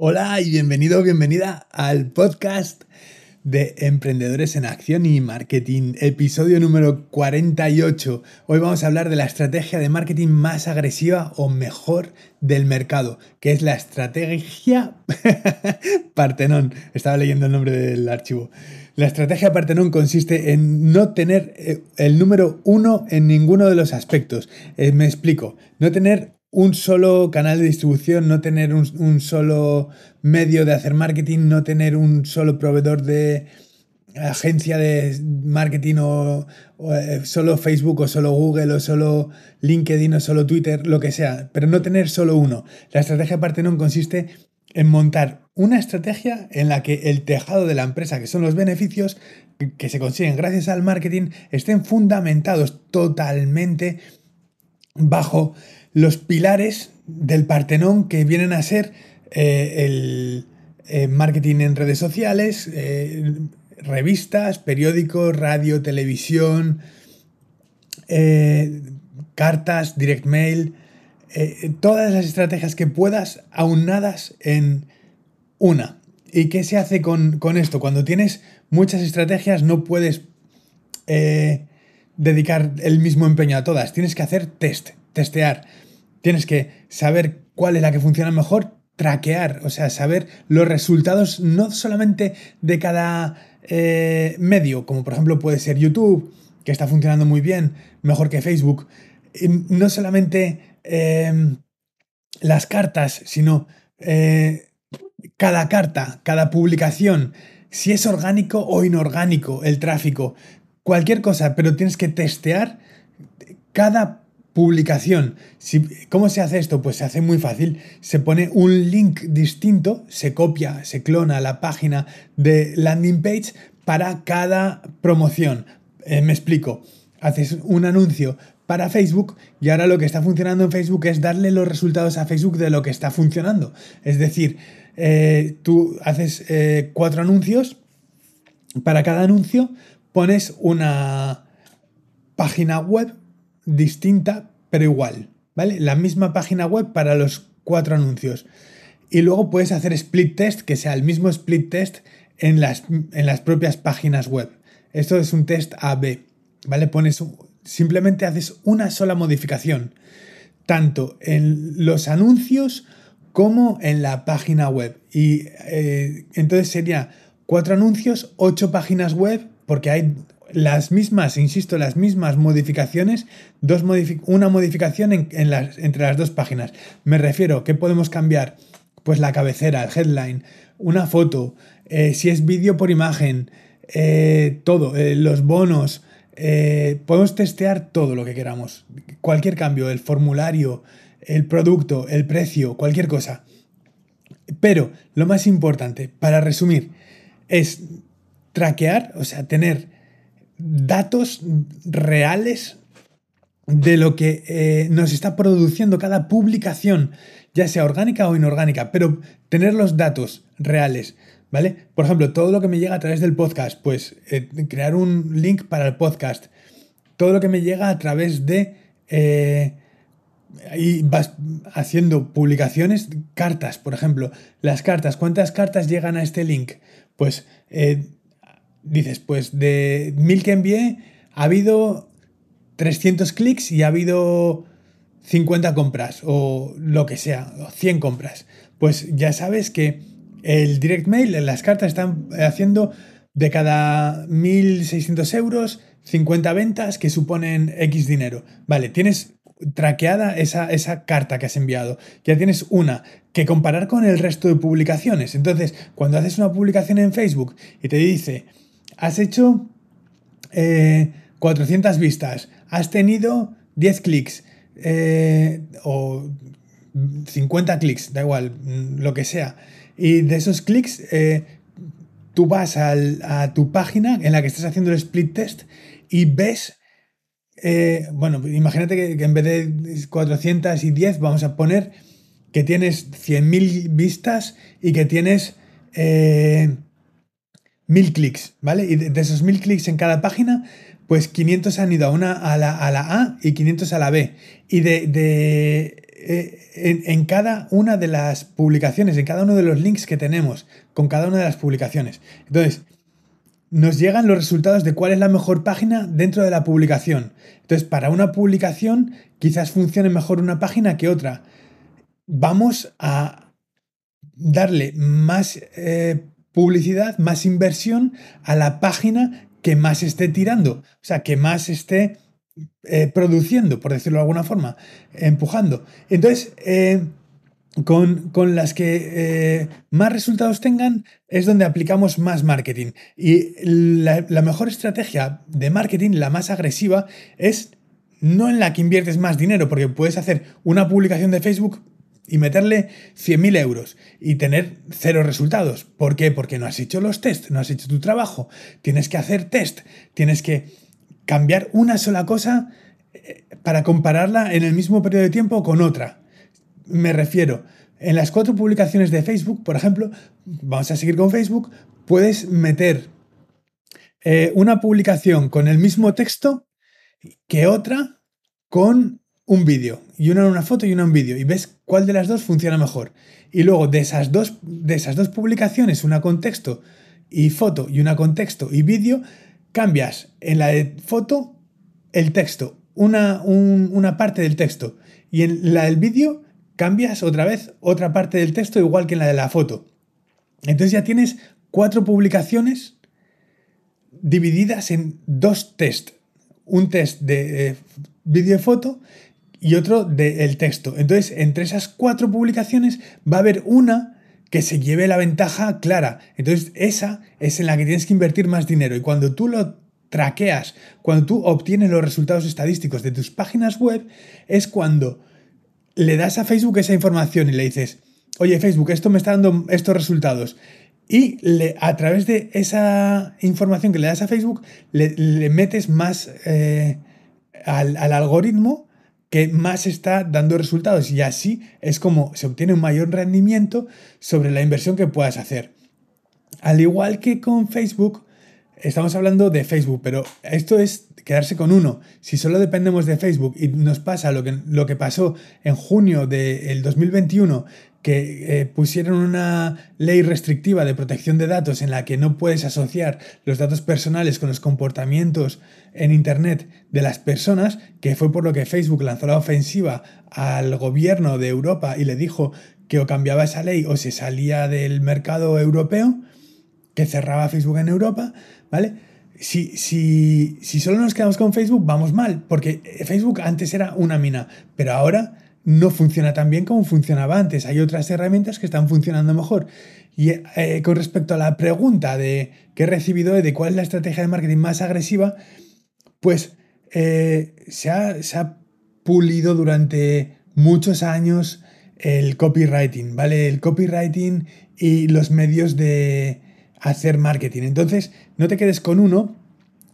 Hola y bienvenido, bienvenida al podcast de Emprendedores en Acción y Marketing, episodio número 48. Hoy vamos a hablar de la estrategia de marketing más agresiva o mejor del mercado, que es la estrategia Partenón. Estaba leyendo el nombre del archivo. La estrategia Partenón consiste en no tener eh, el número uno en ninguno de los aspectos. Eh, me explico, no tener un solo canal de distribución, no tener un, solo medio de hacer marketing, no tener un solo proveedor de agencia de marketing o, eh, solo Facebook o solo Google o solo LinkedIn o solo Twitter, lo que sea, pero no tener solo uno. La estrategia Partenón consiste en montar una estrategia en la que el tejado de la empresa, que son los beneficios que se consiguen gracias al marketing, estén fundamentados totalmente bajo los pilares del Partenón que vienen a ser eh, el eh, marketing en redes sociales, eh, revistas, periódicos, radio, televisión, cartas, direct mail, todas las estrategias que puedas aunadas en una. ¿Y qué se hace con, con esto? Cuando tienes muchas estrategias no puedes dedicar el mismo empeño a todas, tienes que hacer test, testear. Tienes que saber cuál es la que funciona mejor, traquear, o sea, saber los resultados no solamente de cada eh, medio, como por ejemplo puede ser YouTube, que está funcionando muy bien, mejor que Facebook, no solamente em, las cartas, sino eh, cada carta, cada publicación, si es orgánico o inorgánico el tráfico, cualquier cosa, pero tienes que testear cada publicación. ¿Cómo se hace esto? Pues se hace muy fácil. Se pone un link distinto, se copia, se clona la página de landing page para cada promoción. Eh, me explico. Haces un anuncio para Facebook y ahora lo que está funcionando en Facebook es darle los resultados a Facebook de lo que está funcionando. Es decir, eh, tú haces eh, cuatro anuncios, para cada anuncio pones una página web distinta, pero igual, ¿vale? La misma página web para los cuatro anuncios. Y luego puedes hacer split test, que sea el mismo split test en las, en las propias páginas web. Esto es un test AB, ¿vale? Pones, simplemente haces una sola modificación, tanto en los anuncios como en la página web. Y eh, entonces sería cuatro anuncios, ocho páginas web, porque hay las mismas, insisto, las mismas modificaciones, dos una modificación en, las, entre las dos páginas. Me refiero, ¿qué podemos cambiar? Pues la cabecera, el headline, una foto, eh, si es vídeo por imagen, eh, todo, eh, los bonos, podemos testear todo lo que queramos. Cualquier cambio, el formulario, el producto, el precio, cualquier cosa. Pero lo más importante, para resumir, es traquear, o sea, tener datos reales de lo que eh, nos está produciendo cada publicación, ya sea orgánica o inorgánica, pero tener los datos reales, ¿vale? Por ejemplo, todo lo que me llega a través del podcast, pues eh, crear un link para el podcast, todo lo que me llega a través de... Eh, ahí vas haciendo publicaciones, cartas, por ejemplo, las cartas, ¿cuántas cartas llegan a este link? Pues dices, pues de mil que envié, ha habido 300 clics y ha habido 50 compras o lo que sea, 100 compras. Pues ya sabes que el direct mail, las cartas están haciendo de cada 1.600 euros, 50 ventas que suponen X dinero. Vale, tienes traqueada esa, esa, carta que has enviado. Ya tienes una que comparar con el resto de publicaciones. Entonces, cuando haces una publicación en Facebook y te dice has hecho 400 eh, vistas, has tenido 10 clics eh, o 50 clics, da igual, lo que sea. Y de esos clics, eh, tú vas a tu página en la que estás haciendo el split test y ves, bueno, imagínate que, en vez de 410 vamos a poner que tienes 100.000 vistas y que tienes mil clics, ¿vale? Y de, esos mil clics en cada página, pues 500 han ido a una a la, a, la a y 500 a la B. Y de, eh, en, cada una de las publicaciones, en cada uno de los links que tenemos con cada una de las publicaciones. Entonces, nos llegan los resultados de cuál es la mejor página dentro de la publicación. Entonces, para una publicación quizás funcione mejor una página que otra. Vamos a darle más eh, publicidad, más inversión a la página que más esté tirando, o sea, que más esté eh, produciendo, por decirlo de alguna forma, empujando. Entonces, eh, con, las que eh, más resultados tengan es donde aplicamos más marketing. Y la, mejor estrategia de marketing, la más agresiva, es no en la que inviertes más dinero, porque puedes hacer una publicación de Facebook y meterle 100.000 euros y tener cero resultados. ¿Por qué? Porque no has hecho los test, no has hecho tu trabajo. Tienes que hacer test, tienes que cambiar una sola cosa eh, para compararla en el mismo periodo de tiempo con otra. Me refiero, en las cuatro publicaciones de Facebook, por ejemplo, vamos a seguir con Facebook, puedes meter eh, una publicación con el mismo texto que otra con un vídeo. Y una una foto y una en vídeo. Y ves cuál de las dos funciona mejor. Y luego de esas dos, de esas dos publicaciones, una con texto y foto y una con texto y vídeo, cambias en la de foto el texto, una, una parte del texto, y en la del vídeo cambias otra vez otra parte del texto igual que en la de la foto. Entonces ya tienes cuatro publicaciones divididas en dos test. Un test de vídeo y foto y otro del texto. Entonces, entre esas cuatro publicaciones va a haber una que se lleve la ventaja clara. Entonces, esa es en la que tienes que invertir más dinero. Y cuando tú lo traqueas, cuando tú obtienes los resultados estadísticos de tus páginas web, es cuando le das a Facebook esa información y le dices, oye Facebook, esto me está dando estos resultados. Y le, a través de esa información que le das a Facebook, le, metes más eh, al, al algoritmo que más está dando resultados y así es como se obtiene un mayor rendimiento sobre la inversión que puedas hacer. Al igual que con Facebook, estamos hablando de Facebook, pero esto es quedarse con uno. Si solo dependemos de Facebook y nos pasa lo que, lo que pasó en junio del 2021, que eh, pusieron una ley restrictiva de protección de datos en la que no puedes asociar los datos personales con los comportamientos en Internet de las personas, que fue por lo que Facebook lanzó la ofensiva al gobierno de Europa y le dijo que o cambiaba esa ley o se salía del mercado europeo, que cerraba Facebook en Europa, ¿vale? Si, si, si solo nos quedamos con Facebook, vamos mal, porque Facebook antes era una mina, pero ahora no funciona tan bien como funcionaba antes. Hay otras herramientas que están funcionando mejor. Y eh, con respecto a la pregunta de qué he recibido de cuál es la estrategia de marketing más agresiva, pues eh, se, ha, se, ha, pulido durante muchos años el copywriting, ¿vale? El copywriting y los medios de hacer marketing. Entonces, no te quedes con uno,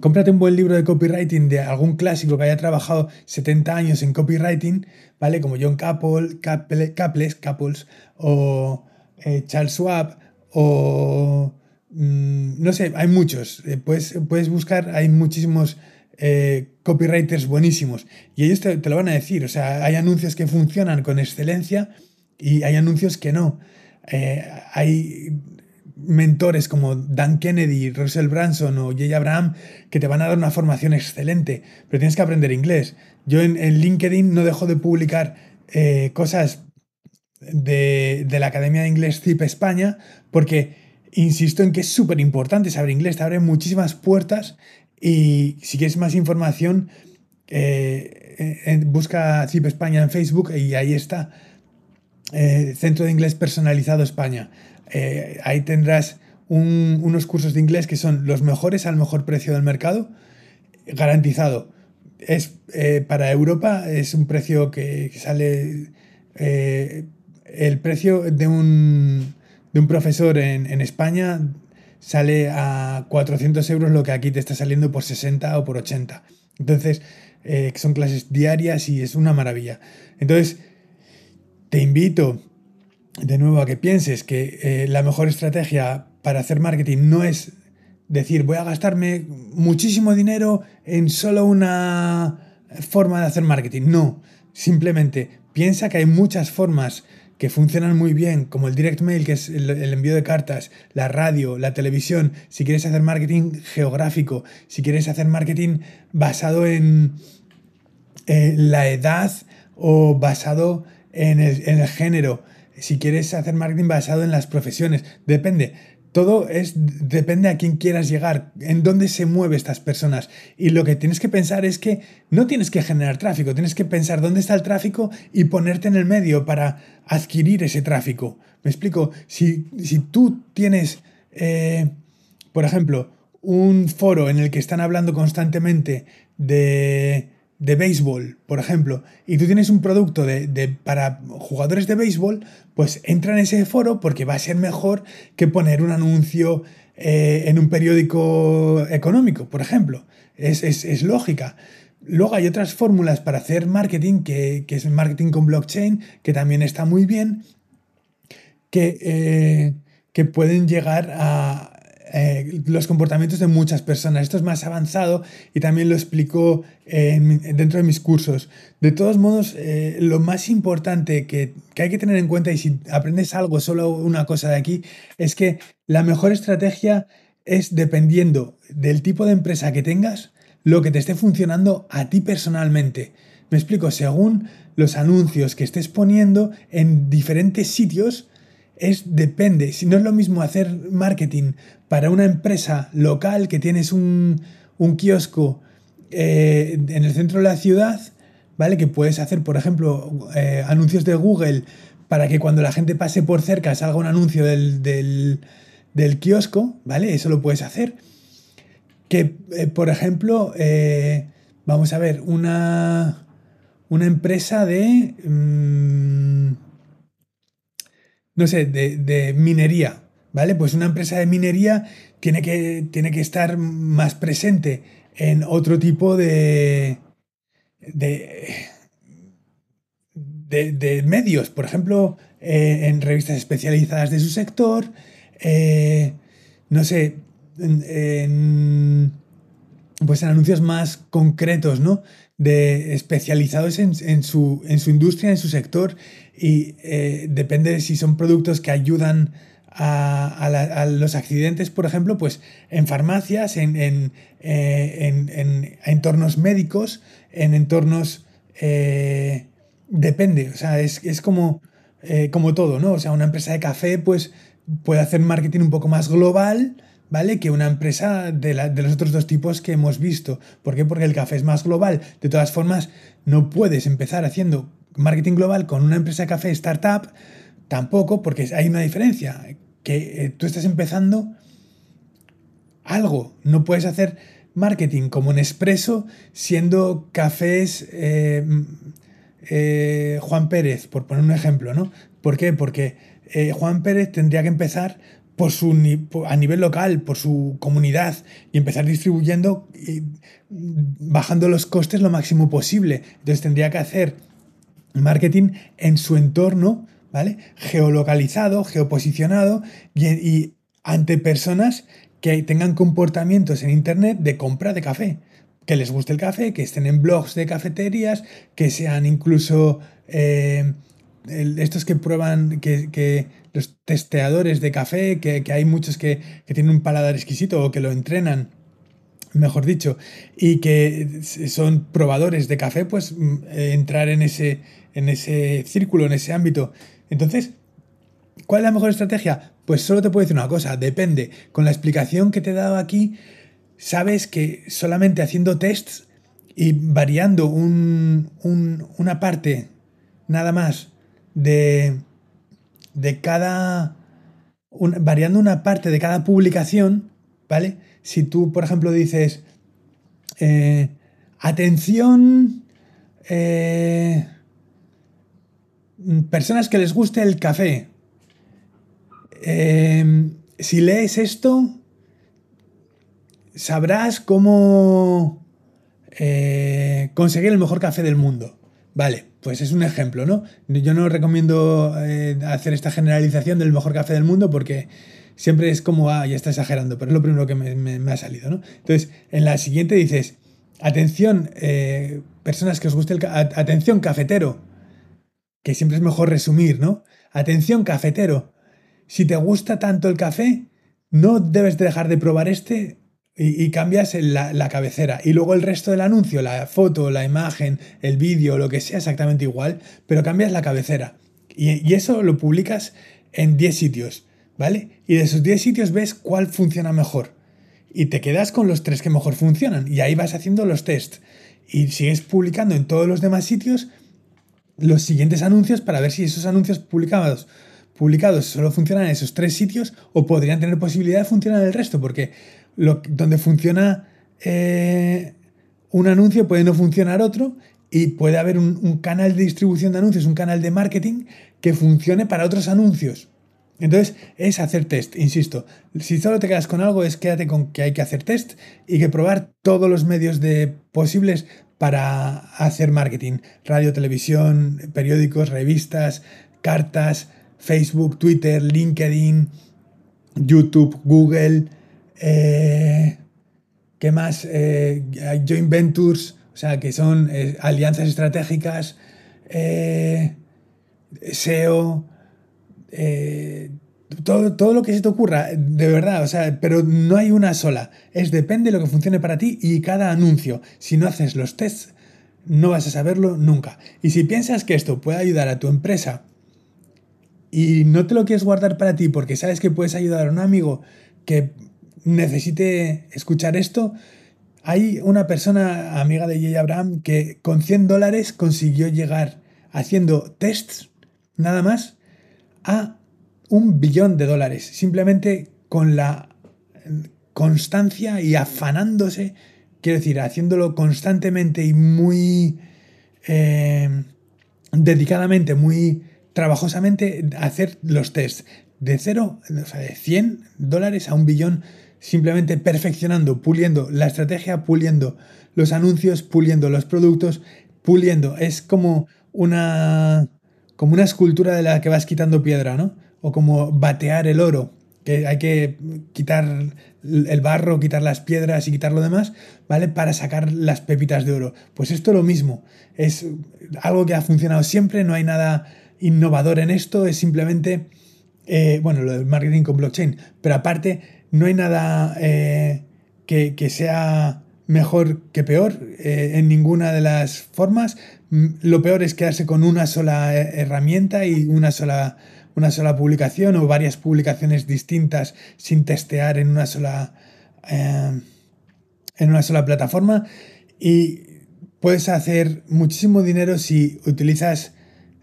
cómprate un buen libro de copywriting de algún clásico que haya trabajado 70 años en copywriting, ¿vale? Como John Caples o eh, Charles Schwab o... Mm, no sé, hay muchos. Eh, puedes, puedes, buscar, hay muchísimos eh, copywriters buenísimos y ellos te, te, lo van a decir. O sea, hay anuncios que funcionan con excelencia y hay anuncios que no. hay mentores como Dan Kennedy, Russell Branson o Jay Abraham que te van a dar una formación excelente, pero tienes que aprender inglés. Yo en, LinkedIn no dejo de publicar eh, cosas de, la Academia de Inglés CIP España porque insisto en que es súper importante saber inglés, te abre muchísimas puertas y si quieres más información, eh, busca CIP España en Facebook y ahí está. Eh, Centro de Inglés Personalizado España. Eh, ahí tendrás unos cursos de inglés que son los mejores al mejor precio del mercado, garantizado. Es, eh, para Europa es un precio que, sale... Eh, el precio de un, de un profesor en, en, España sale a 400 euros lo que aquí te está saliendo por 60 o por 80. Entonces, son clases diarias y es una maravilla. Entonces, te invito de nuevo a que pienses que eh, la mejor estrategia para hacer marketing no es decir voy a gastarme muchísimo dinero en solo una forma de hacer marketing. No, simplemente piensa que hay muchas formas que funcionan muy bien, como el direct mail, que es el, envío de cartas, la radio, la televisión, si quieres hacer marketing geográfico, si quieres hacer marketing basado en la edad o basado en el género, si quieres hacer marketing basado en las profesiones, depende. Todo es, depende a quién quieras llegar, en dónde se mueven estas personas. Y lo que tienes que pensar es que no tienes que generar tráfico, tienes que pensar dónde está el tráfico y ponerte en el medio para adquirir ese tráfico. Me explico, si, si tú tienes, eh, por ejemplo, un foro en el que están hablando constantemente de de béisbol, por ejemplo, y tú tienes un producto de, para jugadores de béisbol, pues entra en ese foro porque va a ser mejor que poner un anuncio eh, en un periódico económico, por ejemplo. Es, lógica. Luego hay otras fórmulas para hacer marketing, que, es marketing con blockchain, que también está muy bien, que, eh, que pueden llegar a, eh, los comportamientos de muchas personas. Esto es más avanzado y también lo explico dentro de mis cursos. De todos modos, eh, lo más importante que, que, hay que tener en cuenta, y si aprendes algo, solo una cosa de aquí, es que la mejor estrategia es dependiendo del tipo de empresa que tengas, lo que te esté funcionando a ti personalmente. Me explico, según los anuncios que estés poniendo en diferentes sitios, es depende. Si no es lo mismo hacer marketing para una empresa local que tienes un, kiosco eh, en el centro de la ciudad, ¿vale? Que puedes hacer, por ejemplo, eh, anuncios de Google para que cuando la gente pase por cerca salga un anuncio del, del, kiosco, ¿vale? Eso lo puedes hacer. Que, eh, por ejemplo, vamos a ver, una, una empresa de... Mm, no sé, de, minería, ¿vale? Pues una empresa de minería tiene que, tiene que estar más presente en otro tipo de, de, de, medios, por ejemplo, eh, en revistas especializadas de su sector, eh, no sé, en, pues en anuncios más concretos, ¿no? De especializados en, su, en su industria, en su sector, y eh, depende de si son productos que ayudan a, los accidentes, por ejemplo, pues en farmacias, en, en, eh, entornos médicos, en entornos... Eh, depende, o sea, es, es como, como todo, ¿no? O sea, una empresa de café, pues puede hacer marketing un poco más global, ¿vale? Que una empresa de, los otros dos tipos que hemos visto. ¿Por qué? Porque el café es más global. De todas formas, no puedes empezar haciendo marketing global con una empresa de café startup, tampoco, porque hay una diferencia, que eh, tú estás empezando algo, no puedes hacer marketing como en expreso siendo cafés eh, eh, Juan Pérez, por poner un ejemplo, ¿no? ¿Por qué? Porque Juan Pérez tendría que empezar por su, a nivel local, por su comunidad, y empezar distribuyendo y bajando los costes lo máximo posible. Entonces tendría que hacer marketing en su entorno, ¿vale? Geolocalizado, geoposicionado y, ante personas que tengan comportamientos en Internet de compra de café, que les guste el café, que estén en blogs de cafeterías, que sean incluso eh, estos que prueban, que, los testeadores de café, que, hay muchos que, que, tienen un paladar exquisito o que lo entrenan mejor dicho, y que son probadores de café, pues mm, eh, entrar en ese, en ese círculo, en ese ámbito. Entonces, ¿cuál es la mejor estrategia? Pues solo te puedo decir una cosa, depende. Con la explicación que te he dado aquí, sabes que solamente haciendo tests y variando un, una parte nada más de, de cada... variando una parte de cada publicación, ¿vale? si tú, por ejemplo, dices, eh, atención, eh, personas que les guste el café, eh, si lees esto, sabrás cómo conseguir el mejor café del mundo. Vale, pues es un ejemplo, ¿no? Yo no recomiendo hacer esta generalización del mejor café del mundo porque siempre es como, ah, ya está exagerando, pero es lo primero que me, ha salido, ¿no? Entonces, en la siguiente dices, atención, eh, personas que os guste el... atención, cafetero. que siempre es mejor resumir, ¿no? Atención, cafetero. Si te gusta tanto el café, no debes dejar de probar este y, cambias la, la, cabecera. Y luego el resto del anuncio, la foto, la imagen, el vídeo, lo que sea, exactamente igual, pero cambias la cabecera. Y, y eso lo publicas en 10 sitios, ¿vale? Y de esos 10 sitios ves cuál funciona mejor. Y te quedas con los tres que mejor funcionan. Y ahí vas haciendo los tests. Y sigues publicando en todos los demás sitios los siguientes anuncios para ver si esos anuncios publicados publicados solo funcionan en esos tres sitios o podrían tener posibilidad de funcionar en el resto, porque donde funciona eh, un anuncio puede no funcionar otro y puede haber un, canal de distribución de anuncios, un canal de marketing que funcione para otros anuncios. Entonces es hacer test, insisto. Si solo te quedas con algo es quédate con que hay que hacer test y que probar todos los medios de posibles para hacer marketing. Radio, televisión, periódicos, revistas, cartas, Facebook, Twitter, LinkedIn, YouTube, Google, eh, ¿qué más? Eh, joint Ventures, o sea, que son eh, alianzas estratégicas, SEO, todo, todo, lo que se te ocurra, de verdad, o sea, pero no hay una sola. Es depende de lo que funcione para ti y cada anuncio. Si no haces los tests, no vas a saberlo nunca. Y si piensas que esto puede ayudar a tu empresa y no te lo quieres guardar para ti porque sabes que puedes ayudar a un amigo que necesite escuchar esto, hay una persona amiga de Jay Abraham que con 100 dólares consiguió llegar haciendo tests nada más a un billón de dólares, simplemente con la constancia y afanándose, quiero decir, haciéndolo constantemente y muy eh, dedicadamente, muy trabajosamente hacer los tests de cero, o sea, de 100 dólares a un billón, simplemente perfeccionando, puliendo la estrategia, puliendo los anuncios, puliendo los productos, puliendo. Es como una, como una escultura de la que vas quitando piedra, ¿no? O como batear el oro, que hay que quitar el barro, quitar las piedras y quitar lo demás, ¿vale? Para sacar las pepitas de oro. Pues esto es lo mismo, es algo que ha funcionado siempre, no hay nada innovador en esto, es simplemente, eh, bueno, lo del marketing con blockchain, pero aparte no hay nada eh, que, sea mejor que peor eh, en ninguna de las formas. Mm, lo peor es quedarse con una sola herramienta y una sola, una sola publicación o varias publicaciones distintas sin testear en una sola, en una sola plataforma. Y puedes hacer muchísimo dinero si utilizas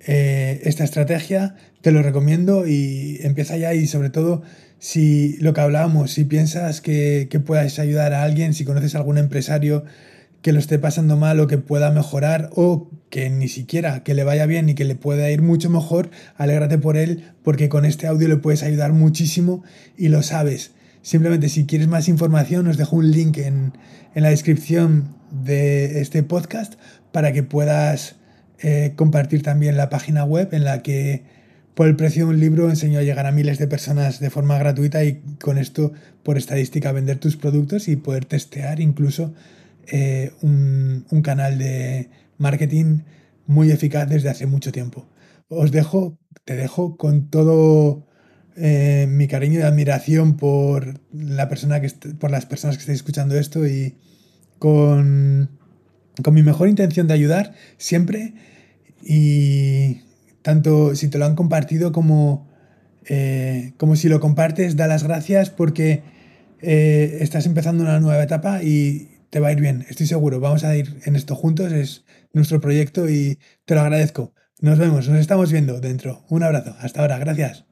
eh, esta estrategia, te lo recomiendo y empieza ya y sobre todo si lo que hablábamos, si piensas que, que puedas ayudar a alguien, si conoces a algún empresario que lo esté pasando mal o que pueda mejorar o que ni siquiera que le vaya bien y que le pueda ir mucho mejor, alégrate por él porque con este audio le puedes ayudar muchísimo y lo sabes. Simplemente si quieres más información os dejo un link en, en la descripción de este podcast para que puedas eh, compartir también la página web en la que por el precio de un libro enseño a llegar a miles de personas de forma gratuita y con esto por estadística vender tus productos y poder testear incluso eh, un, canal de marketing muy eficaz desde hace mucho tiempo. Os dejo, te dejo con todo eh, mi cariño y admiración por la persona que por las personas que estáis escuchando esto y con con mi mejor intención de ayudar siempre y tanto si te lo han compartido como, eh, como si lo compartes, da las gracias porque eh, estás empezando una nueva etapa y te va a ir bien, estoy seguro. Vamos a ir en esto juntos, es nuestro proyecto y te lo agradezco. Nos vemos, nos estamos viendo dentro. Un abrazo, hasta ahora, gracias.